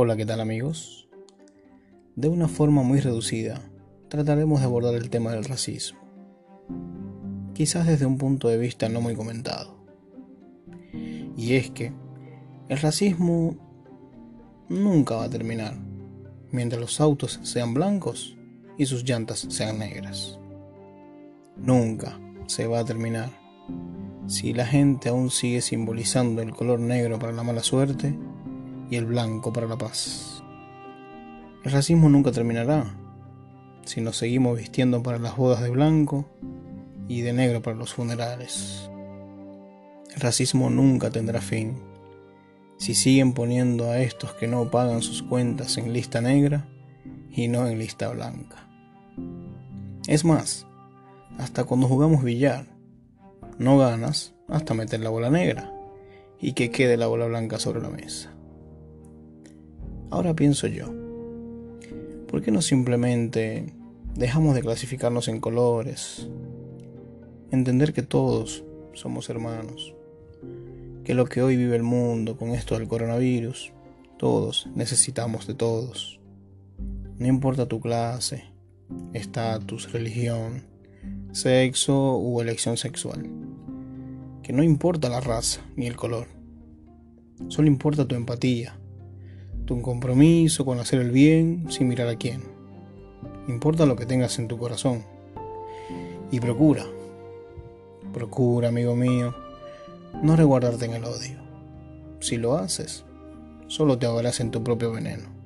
Hola, ¿qué tal amigos? De una forma muy reducida, trataremos de abordar el tema del racismo, quizás desde un punto de vista no muy comentado. Y es que el racismo nunca va a terminar mientras los autos sean blancos y sus llantas sean negras. Nunca se va a terminar si la gente aún sigue simbolizando el color negro para la mala suerte y el blanco para la paz. El racismo nunca terminará si nos seguimos vistiendo para las bodas de blanco y de negro para los funerales. El racismo nunca tendrá fin si siguen poniendo a estos que no pagan sus cuentas en lista negra y no en lista blanca. Es más, hasta cuando jugamos billar, no ganas hasta meter la bola negra y que quede la bola blanca sobre la mesa. Ahora pienso yo, ¿por qué no simplemente dejamos de clasificarnos en colores? Entender que todos somos hermanos, que lo que hoy vive el mundo con esto del coronavirus, todos necesitamos de todos. No importa tu clase, estatus, religión, sexo u elección sexual. Que no importa la raza ni el color. Solo importa tu empatía, tu compromiso con hacer el bien sin mirar a quién. Importa lo que tengas en tu corazón. Y procura, procura, amigo mío, no reguardarte en el odio. Si lo haces, solo te ahogarás en tu propio veneno.